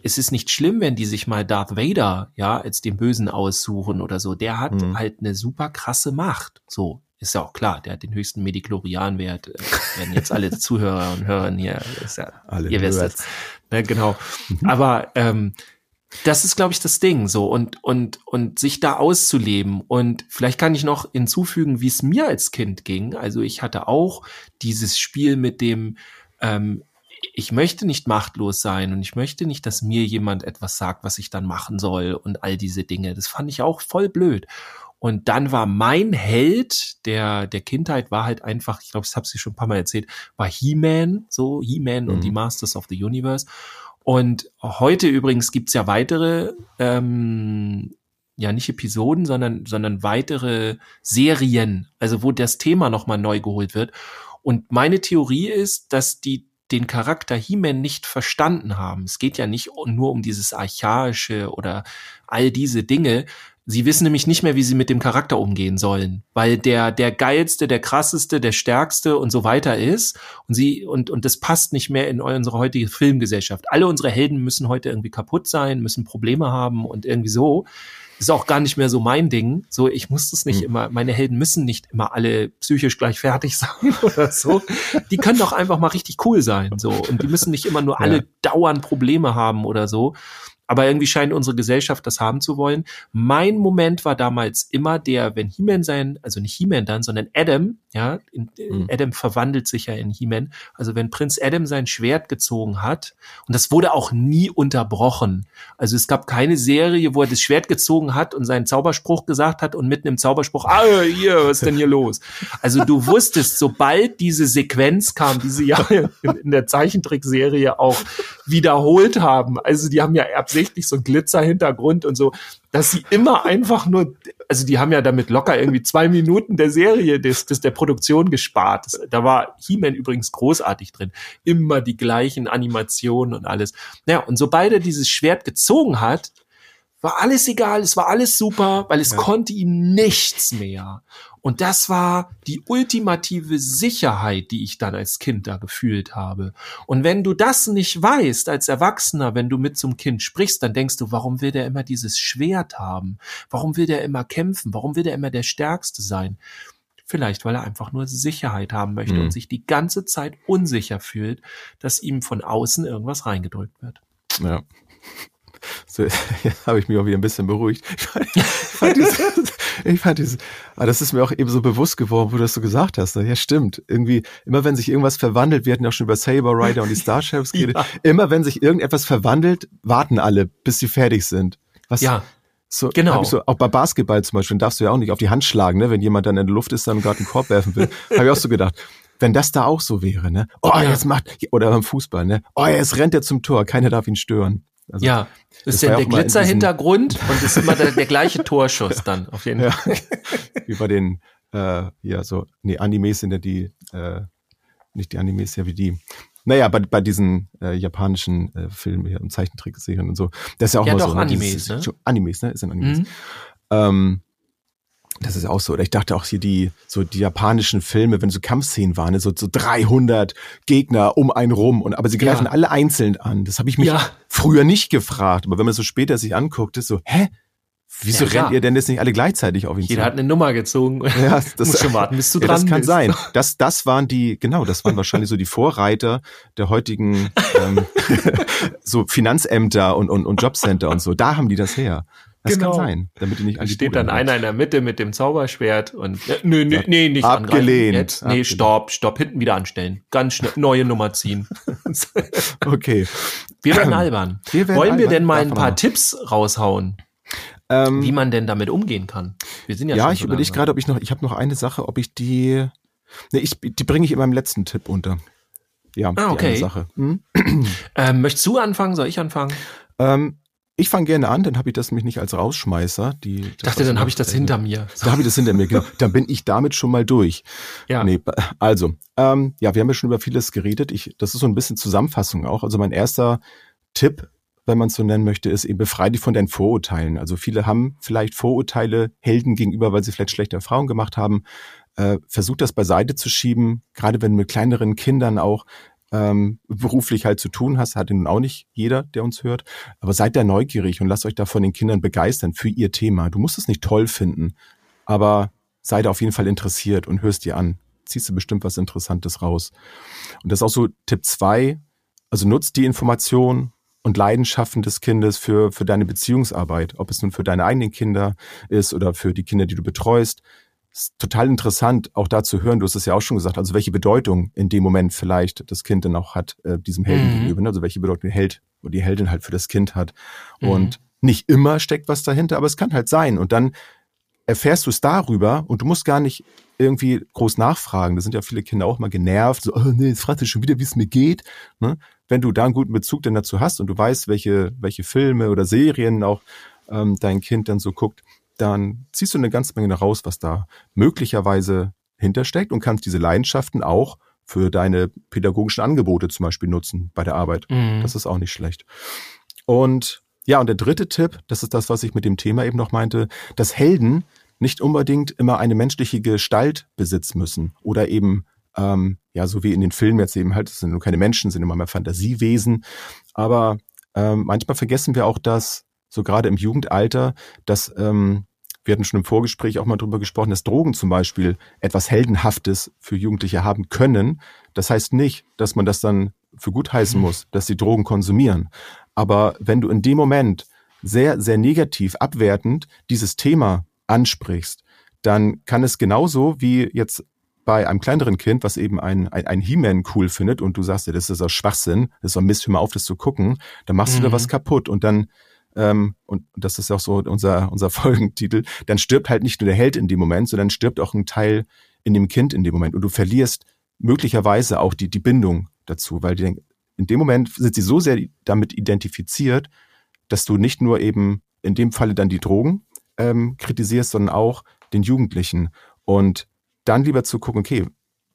es ist nicht schlimm, wenn die sich mal Darth Vader, ja, als den Bösen aussuchen oder so. Der hat mhm. halt eine super krasse Macht. So, ist ja auch klar, der hat den höchsten Mediklorian-Wert. Äh, werden jetzt alle Zuhörer und Hörer hier, ist ja, alle ihr wisst es. Ne, genau. Mhm. Aber ähm, das ist, glaube ich, das Ding so und und und sich da auszuleben und vielleicht kann ich noch hinzufügen, wie es mir als Kind ging. Also ich hatte auch dieses Spiel mit dem ähm, ich möchte nicht machtlos sein und ich möchte nicht, dass mir jemand etwas sagt, was ich dann machen soll und all diese Dinge. Das fand ich auch voll blöd. Und dann war mein Held der, der Kindheit war halt einfach, ich glaube, das habe ich schon ein paar Mal erzählt, war He-Man, so He-Man mhm. und die Masters of the Universe. Und heute übrigens gibt's ja weitere, ähm, ja nicht Episoden, sondern, sondern weitere Serien, also wo das Thema nochmal neu geholt wird. Und meine Theorie ist, dass die den Charakter He-Man nicht verstanden haben. Es geht ja nicht nur um dieses Archaische oder all diese Dinge. Sie wissen nämlich nicht mehr, wie sie mit dem Charakter umgehen sollen, weil der der geilste, der krasseste, der stärkste und so weiter ist und sie und und das passt nicht mehr in unsere heutige Filmgesellschaft. Alle unsere Helden müssen heute irgendwie kaputt sein, müssen Probleme haben und irgendwie so ist auch gar nicht mehr so mein Ding. So, ich muss das nicht mhm. immer, meine Helden müssen nicht immer alle psychisch gleich fertig sein oder so. Die können doch einfach mal richtig cool sein. So. Und die müssen nicht immer nur alle ja. dauernd Probleme haben oder so. Aber irgendwie scheint unsere Gesellschaft das haben zu wollen. Mein Moment war damals immer der, wenn He-Man sein, also nicht He-Man dann, sondern Adam, ja, in, mhm. Adam verwandelt sich ja in He-Man. Also wenn Prinz Adam sein Schwert gezogen hat, und das wurde auch nie unterbrochen. Also es gab keine Serie, wo er das Schwert gezogen hat und seinen Zauberspruch gesagt hat und mitten im Zauberspruch, ah, hier, was ist denn hier los? Also du wusstest, sobald diese Sequenz kam, diese ja in der Zeichentrickserie auch wiederholt haben, also die haben ja absichtlich so einen Glitzerhintergrund und so, dass sie immer einfach nur, also die haben ja damit locker irgendwie zwei Minuten der Serie, des, des der Produktion gespart. Da war He-Man übrigens großartig drin. Immer die gleichen Animationen und alles. Naja, und sobald er dieses Schwert gezogen hat, war alles egal, es war alles super, weil es ja. konnte ihm nichts mehr. Und das war die ultimative Sicherheit, die ich dann als Kind da gefühlt habe. Und wenn du das nicht weißt als Erwachsener, wenn du mit zum Kind sprichst, dann denkst du, warum will der immer dieses Schwert haben? Warum will der immer kämpfen? Warum will der immer der Stärkste sein? Vielleicht, weil er einfach nur Sicherheit haben möchte mhm. und sich die ganze Zeit unsicher fühlt, dass ihm von außen irgendwas reingedrückt wird. Ja. So, jetzt habe ich mich auch wieder ein bisschen beruhigt. Ich fand, ich fand dieses, ich fand dieses, aber das ist mir auch eben so bewusst geworden, wo du das so gesagt hast. Ja, stimmt. Irgendwie, immer wenn sich irgendwas verwandelt, wir hatten ja auch schon über Saber Rider und die Starships geredet, ja. immer wenn sich irgendetwas verwandelt, warten alle, bis sie fertig sind. Was, ja. So, genau. Ich so, auch bei Basketball zum Beispiel, darfst du ja auch nicht auf die Hand schlagen, ne, wenn jemand dann in der Luft ist, dann gerade einen Korb werfen will. habe ich auch so gedacht. Wenn das da auch so wäre, ne? Oh, jetzt macht, oder beim Fußball, ne? Oh, jetzt rennt er zum Tor, keiner darf ihn stören. Also, ja, ist ja der Glitzerhintergrund und ist immer der, der gleiche Torschuss dann, auf jeden Fall. Wie bei den, äh, ja, so, nee, Animes sind ja die, äh, nicht die Animes, ja wie die. Naja, bei, bei diesen äh, japanischen äh, Filmen hier und Zeichentrickserien und so. Das ist ja auch ja, mal doch, so. Ne? Animes, Dieses, ne? Animes, ne? Ist ein Animes. Mhm. Ähm, das ist auch so. Oder ich dachte auch hier die, so die japanischen Filme, wenn so Kampfszenen waren, ne, so, so 300 Gegner um einen rum und, aber sie greifen ja. alle einzeln an. Das habe ich mich ja. früher nicht gefragt. Aber wenn man so später sich anguckt, ist so, hä? Wieso ja, rennt ihr denn jetzt nicht alle gleichzeitig auf ihn Jeder zu? hat eine Nummer gezogen. Ja, das muss schon warten, bis du ja, dran Das kann bist. sein. Das, das waren die, genau, das waren wahrscheinlich so die Vorreiter der heutigen ähm, so Finanzämter und, und, und Jobcenter und so. Da haben die das her. Das genau. kann sein, damit die nicht an die steht dann einer in der Mitte mit dem Zauberschwert und äh, nö, nö, nee, nicht abgelehnt. Jetzt, nee, abgelehnt. stopp, stopp, hinten wieder anstellen. Ganz schnell neue Nummer ziehen. okay. Wir werden albern. Wir werden Wollen albern. wir denn mal ein paar Tipps raushauen? Ähm, wie man denn damit umgehen kann. Wir sind ja Ja, ich so überlege gerade, ob ich noch, ich habe noch eine Sache, ob ich die, nee, ich, die bringe ich in meinem letzten Tipp unter. Ja, ah, okay. die Sache. Hm? Ähm, möchtest du anfangen? Soll ich anfangen? Ähm, ich fange gerne an, dann habe ich das mich nicht als Rausschmeißer. Die, ich dachte, dann habe ich das hinter mir. Da habe ich das hinter mir, genau. Dann bin ich damit schon mal durch. Ja. Nee, also, ähm, ja, wir haben ja schon über vieles geredet. Ich, das ist so ein bisschen Zusammenfassung auch. Also mein erster Tipp, wenn man es so nennen möchte, ist eben befreie dich von deinen Vorurteilen. Also viele haben vielleicht Vorurteile Helden gegenüber, weil sie vielleicht schlechte Erfahrungen gemacht haben. Äh, versuch das beiseite zu schieben, gerade wenn du mit kleineren Kindern auch ähm, beruflich halt zu tun hast, hat nun auch nicht jeder, der uns hört. Aber seid da neugierig und lasst euch da von den Kindern begeistern für ihr Thema. Du musst es nicht toll finden, aber sei da auf jeden Fall interessiert und hörst dir an. Ziehst du bestimmt was Interessantes raus. Und das ist auch so Tipp zwei. Also nutzt die Information und Leidenschaften des Kindes für, für deine Beziehungsarbeit. Ob es nun für deine eigenen Kinder ist oder für die Kinder, die du betreust total interessant, auch da zu hören, du hast es ja auch schon gesagt, also welche Bedeutung in dem Moment vielleicht das Kind dann auch hat, äh, diesem Helden mhm. gegenüber, ne? also welche Bedeutung der Held oder die Heldin halt für das Kind hat. Mhm. Und nicht immer steckt was dahinter, aber es kann halt sein. Und dann erfährst du es darüber und du musst gar nicht irgendwie groß nachfragen. Da sind ja viele Kinder auch mal genervt, so, oh nee, jetzt fragst du schon wieder, wie es mir geht. Ne? Wenn du da einen guten Bezug denn dazu hast und du weißt, welche, welche Filme oder Serien auch ähm, dein Kind dann so guckt, dann ziehst du eine ganze Menge raus, was da möglicherweise hintersteckt und kannst diese Leidenschaften auch für deine pädagogischen Angebote zum Beispiel nutzen bei der Arbeit. Mhm. Das ist auch nicht schlecht. Und ja, und der dritte Tipp, das ist das, was ich mit dem Thema eben noch meinte, dass Helden nicht unbedingt immer eine menschliche Gestalt besitzen müssen oder eben ähm, ja, so wie in den Filmen jetzt eben halt, es sind nur keine Menschen, sind immer mehr Fantasiewesen. Aber ähm, manchmal vergessen wir auch, dass so gerade im Jugendalter, dass ähm, wir hatten schon im Vorgespräch auch mal drüber gesprochen, dass Drogen zum Beispiel etwas Heldenhaftes für Jugendliche haben können. Das heißt nicht, dass man das dann für gut heißen muss, dass sie Drogen konsumieren. Aber wenn du in dem Moment sehr, sehr negativ, abwertend dieses Thema ansprichst, dann kann es genauso wie jetzt bei einem kleineren Kind, was eben ein, ein, ein He-Man cool findet und du sagst dir, das ist doch Schwachsinn, das ist doch Mist, hör mal auf, das zu gucken, dann machst mhm. du da was kaputt und dann, ähm, und, das ist auch so unser, unser Folgentitel, dann stirbt halt nicht nur der Held in dem Moment, sondern stirbt auch ein Teil in dem Kind in dem Moment und du verlierst möglicherweise auch die, die Bindung dazu, weil die, in dem Moment sind sie so sehr damit identifiziert, dass du nicht nur eben in dem Falle dann die Drogen ähm, kritisierst, sondern auch den Jugendlichen. Und dann lieber zu gucken, okay,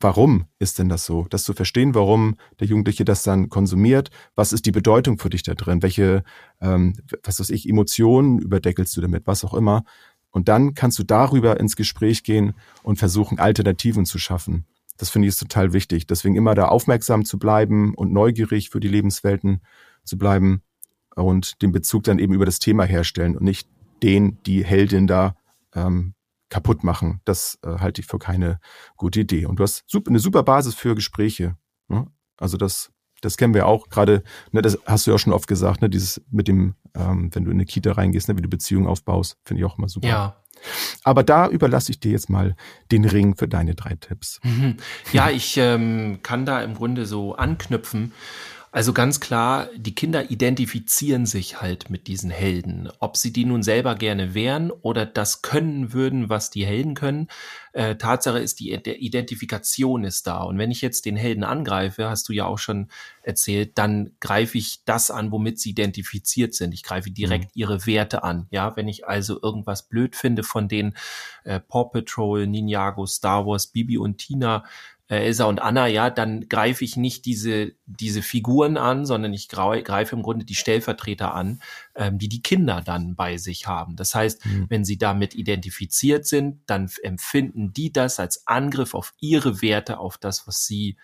warum ist denn das so? Das zu verstehen, warum der Jugendliche das dann konsumiert, was ist die Bedeutung für dich da drin? Welche, ähm, was weiß ich, Emotionen überdeckelst du damit, was auch immer. Und dann kannst du darüber ins Gespräch gehen und versuchen, Alternativen zu schaffen. Das finde ich ist total wichtig. Deswegen immer da aufmerksam zu bleiben und neugierig für die Lebenswelten zu bleiben und den Bezug dann eben über das Thema herstellen und nicht den, die Heldin da ähm, kaputt machen. Das äh, halte ich für keine gute Idee. Und du hast super, eine super Basis für Gespräche. Ne? Also das, das kennen wir auch gerade, ne, das hast du ja schon oft gesagt, ne, dieses mit dem, ähm, wenn du in eine Kita reingehst, ne, wie du Beziehungen aufbaust, finde ich auch immer super. Ja. Aber da überlasse ich dir jetzt mal den Ring für deine drei Tipps. Mhm. Ja, ich ähm, kann da im Grunde so anknüpfen. Also ganz klar, die Kinder identifizieren sich halt mit diesen Helden. Ob sie die nun selber gerne wären oder das können würden, was die Helden können. Äh, Tatsache ist, die Identifikation ist da. Und wenn ich jetzt den Helden angreife, hast du ja auch schon erzählt, dann greife ich das an, womit sie identifiziert sind. Ich greife direkt mhm. ihre Werte an. Ja, wenn ich also irgendwas blöd finde von den äh, Paw Patrol, Ninjago, Star Wars, Bibi und Tina, äh, Elsa und Anna, ja, dann greife ich nicht diese, diese Figuren an, sondern ich greife im Grunde die Stellvertreter an, ähm, die die Kinder dann bei sich haben. Das heißt, mhm. wenn sie damit identifiziert sind, dann empfinden die das als Angriff auf ihre Werte, auf das, was sie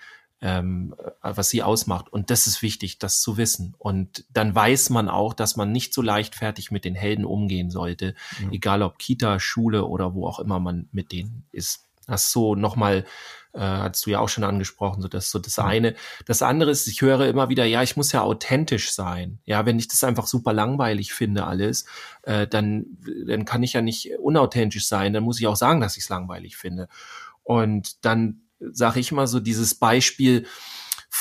ähm, was sie ausmacht. Und das ist wichtig, das zu wissen. Und dann weiß man auch, dass man nicht so leichtfertig mit den Helden umgehen sollte, mhm. egal ob Kita, Schule oder wo auch immer man mit denen ist. Das so nochmal äh, hast du ja auch schon angesprochen, so das so das eine. Das andere ist, ich höre immer wieder, ja, ich muss ja authentisch sein. Ja, wenn ich das einfach super langweilig finde alles, äh, dann dann kann ich ja nicht unauthentisch sein. Dann muss ich auch sagen, dass ich es langweilig finde. Und dann sage ich immer so dieses Beispiel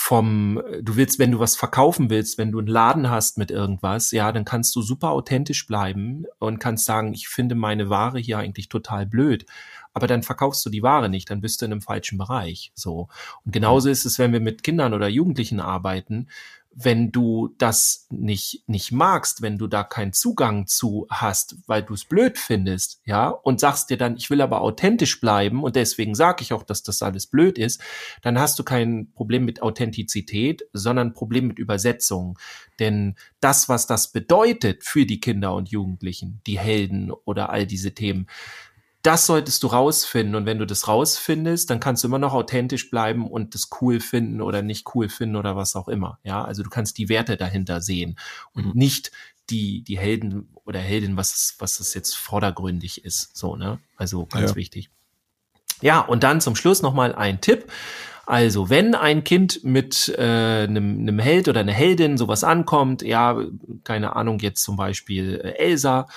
vom, du willst, wenn du was verkaufen willst, wenn du einen Laden hast mit irgendwas, ja, dann kannst du super authentisch bleiben und kannst sagen, ich finde meine Ware hier eigentlich total blöd aber dann verkaufst du die Ware nicht, dann bist du in einem falschen Bereich. So. Und genauso ist es, wenn wir mit Kindern oder Jugendlichen arbeiten. Wenn du das nicht, nicht magst, wenn du da keinen Zugang zu hast, weil du es blöd findest, ja, und sagst dir dann, ich will aber authentisch bleiben und deswegen sage ich auch, dass das alles blöd ist, dann hast du kein Problem mit Authentizität, sondern ein Problem mit Übersetzung. Denn das, was das bedeutet für die Kinder und Jugendlichen, die Helden oder all diese Themen, das solltest du rausfinden. Und wenn du das rausfindest, dann kannst du immer noch authentisch bleiben und das cool finden oder nicht cool finden oder was auch immer. Ja, also du kannst die Werte dahinter sehen und mhm. nicht die, die Helden oder Heldin, was, was es jetzt vordergründig ist. So, ne? Also ganz ja. wichtig. Ja, und dann zum Schluss nochmal ein Tipp. Also, wenn ein Kind mit äh, einem, einem Held oder einer Heldin sowas ankommt, ja, keine Ahnung, jetzt zum Beispiel äh, Elsa,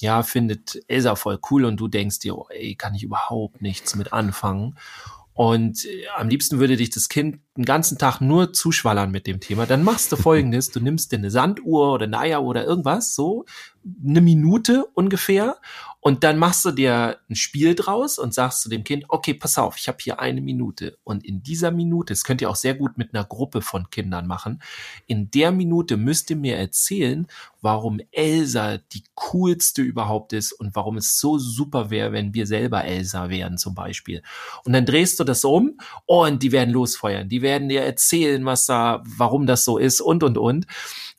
ja, findet Elsa voll cool und du denkst dir, oh, ey, kann ich überhaupt nichts mit anfangen. Und äh, am liebsten würde dich das Kind den ganzen Tag nur zuschwallern mit dem Thema. Dann machst du folgendes, du nimmst dir eine Sanduhr oder eine Eieruhr oder irgendwas, so eine Minute ungefähr und dann machst du dir ein Spiel draus und sagst zu dem Kind, okay, pass auf, ich habe hier eine Minute. Und in dieser Minute, das könnt ihr auch sehr gut mit einer Gruppe von Kindern machen, in der Minute müsst ihr mir erzählen, warum Elsa die coolste überhaupt ist und warum es so super wäre, wenn wir selber Elsa wären zum Beispiel. Und dann drehst du das um und die werden losfeuern. Die werden dir erzählen, was da, warum das so ist und, und, und.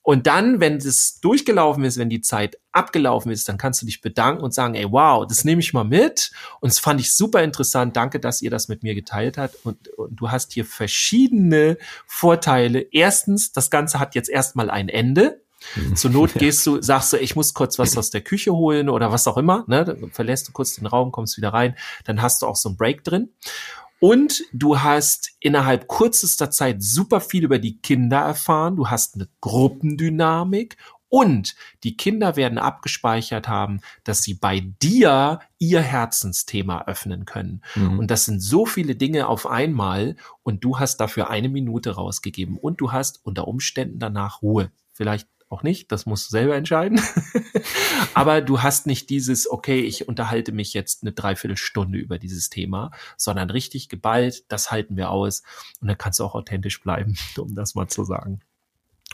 Und dann, wenn es durchgelaufen ist, wenn die Zeit abgelaufen ist, dann kannst du dich bedanken und sagen, ey, wow, das nehme ich mal mit. Und es fand ich super interessant. Danke, dass ihr das mit mir geteilt habt. Und, und du hast hier verschiedene Vorteile. Erstens, das Ganze hat jetzt erstmal ein Ende. Mhm. Zur Not gehst du, sagst du, ich muss kurz was aus der Küche holen oder was auch immer, ne? Dann verlässt du kurz den Raum, kommst wieder rein, dann hast du auch so ein Break drin. Und du hast innerhalb kürzester Zeit super viel über die Kinder erfahren. Du hast eine Gruppendynamik und die Kinder werden abgespeichert haben, dass sie bei dir ihr Herzensthema öffnen können. Mhm. Und das sind so viele Dinge auf einmal und du hast dafür eine Minute rausgegeben und du hast unter Umständen danach Ruhe. Vielleicht auch nicht, das musst du selber entscheiden. Aber du hast nicht dieses, okay, ich unterhalte mich jetzt eine Dreiviertelstunde über dieses Thema, sondern richtig geballt, das halten wir aus und dann kannst du auch authentisch bleiben, um das mal zu sagen.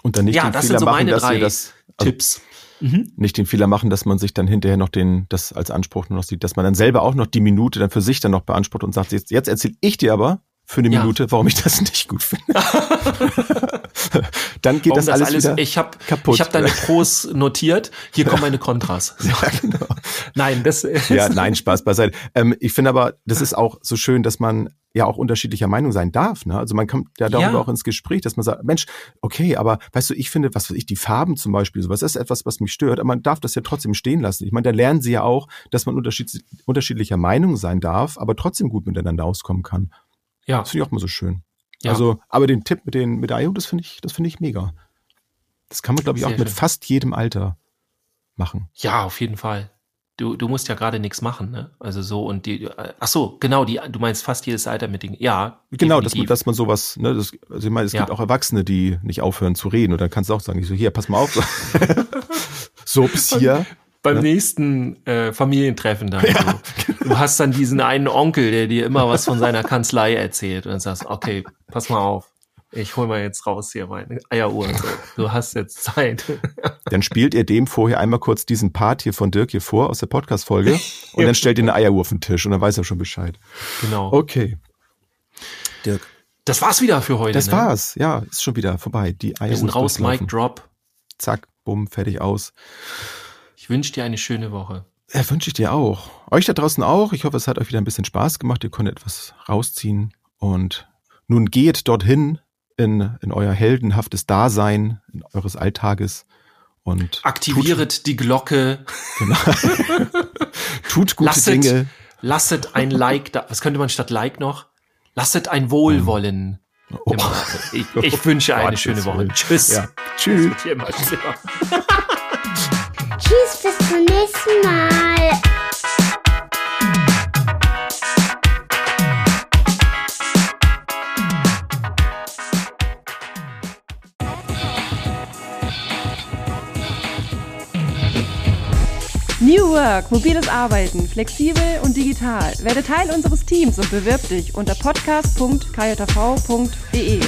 Und dann nicht ja, den Fehler so machen, dass ihr das also Tipps. Mhm. Nicht den Fehler machen, dass man sich dann hinterher noch den, das als Anspruch nur noch sieht, dass man dann selber auch noch die Minute dann für sich dann noch beansprucht und sagt, jetzt, jetzt erzähle ich dir aber für eine ja. Minute, warum ich das nicht gut finde. dann geht das, das, alles, alles wieder ich hab, kaputt. Ich habe deine Pros notiert. Hier kommen meine Kontras. ja, genau. Nein, das ist ja nein Spaß beiseite. Ähm, ich finde aber, das ist auch so schön, dass man ja auch unterschiedlicher Meinung sein darf. Ne? Also man kommt ja darüber ja. auch ins Gespräch, dass man sagt, Mensch, okay, aber weißt du, ich finde, was weiß ich, die Farben zum Beispiel, sowas ist etwas, was mich stört, aber man darf das ja trotzdem stehen lassen. Ich meine, da lernen sie ja auch, dass man unterschied unterschiedlicher Meinung sein darf, aber trotzdem gut miteinander auskommen kann. Ja. Das finde ich auch mal so schön. Ja. Also, aber den Tipp mit den mit der IO, das finde ich, das finde ich mega. Das kann man, glaube ich, Sehr auch mit schön. fast jedem Alter machen. Ja, auf jeden Fall du, du musst ja gerade nichts machen, ne? Also so und die, äh, ach so, genau, die, du meinst fast jedes Alter mit den, ja. Genau, dass man, dass man sowas, ne, das, also ich meine, es ja. gibt auch Erwachsene, die nicht aufhören zu reden und dann kannst du auch sagen, ich so, hier, pass mal auf. so bis hier. Beim ne? nächsten äh, Familientreffen dann. Ja. So. Du hast dann diesen einen Onkel, der dir immer was von seiner Kanzlei erzählt und sagst, okay, pass mal auf ich hol mal jetzt raus hier meine Eieruhr. So. Du hast jetzt Zeit. Dann spielt ihr dem vorher einmal kurz diesen Part hier von Dirk hier vor aus der Podcast-Folge und dann stellt ihr eine Eieruhr auf den Tisch und dann weiß er schon Bescheid. Genau. Okay. Dirk. Das war's wieder für heute. Das ne? war's. Ja, ist schon wieder vorbei. Die Eieruhr. Wir sind raus, Mic Drop. Zack, bumm, fertig aus. Ich wünsche dir eine schöne Woche. Ja, wünsche ich dir auch. Euch da draußen auch. Ich hoffe, es hat euch wieder ein bisschen Spaß gemacht. Ihr konntet etwas rausziehen. Und nun geht dorthin in, in euer heldenhaftes Dasein, in eures Alltages und aktiviert die Glocke. Genau. tut gute lasset, Dinge. Lasset ein Like da. Was könnte man statt Like noch? Lasset ein Wohlwollen. Oh. Ich, ich, wünsche eine schöne Woche. Tschüss. Ja. Tschüss. Tschüss, bis zum nächsten Mal. New Work, mobiles Arbeiten, flexibel und digital. Werde Teil unseres Teams und bewirb dich unter podcast.kjv.de.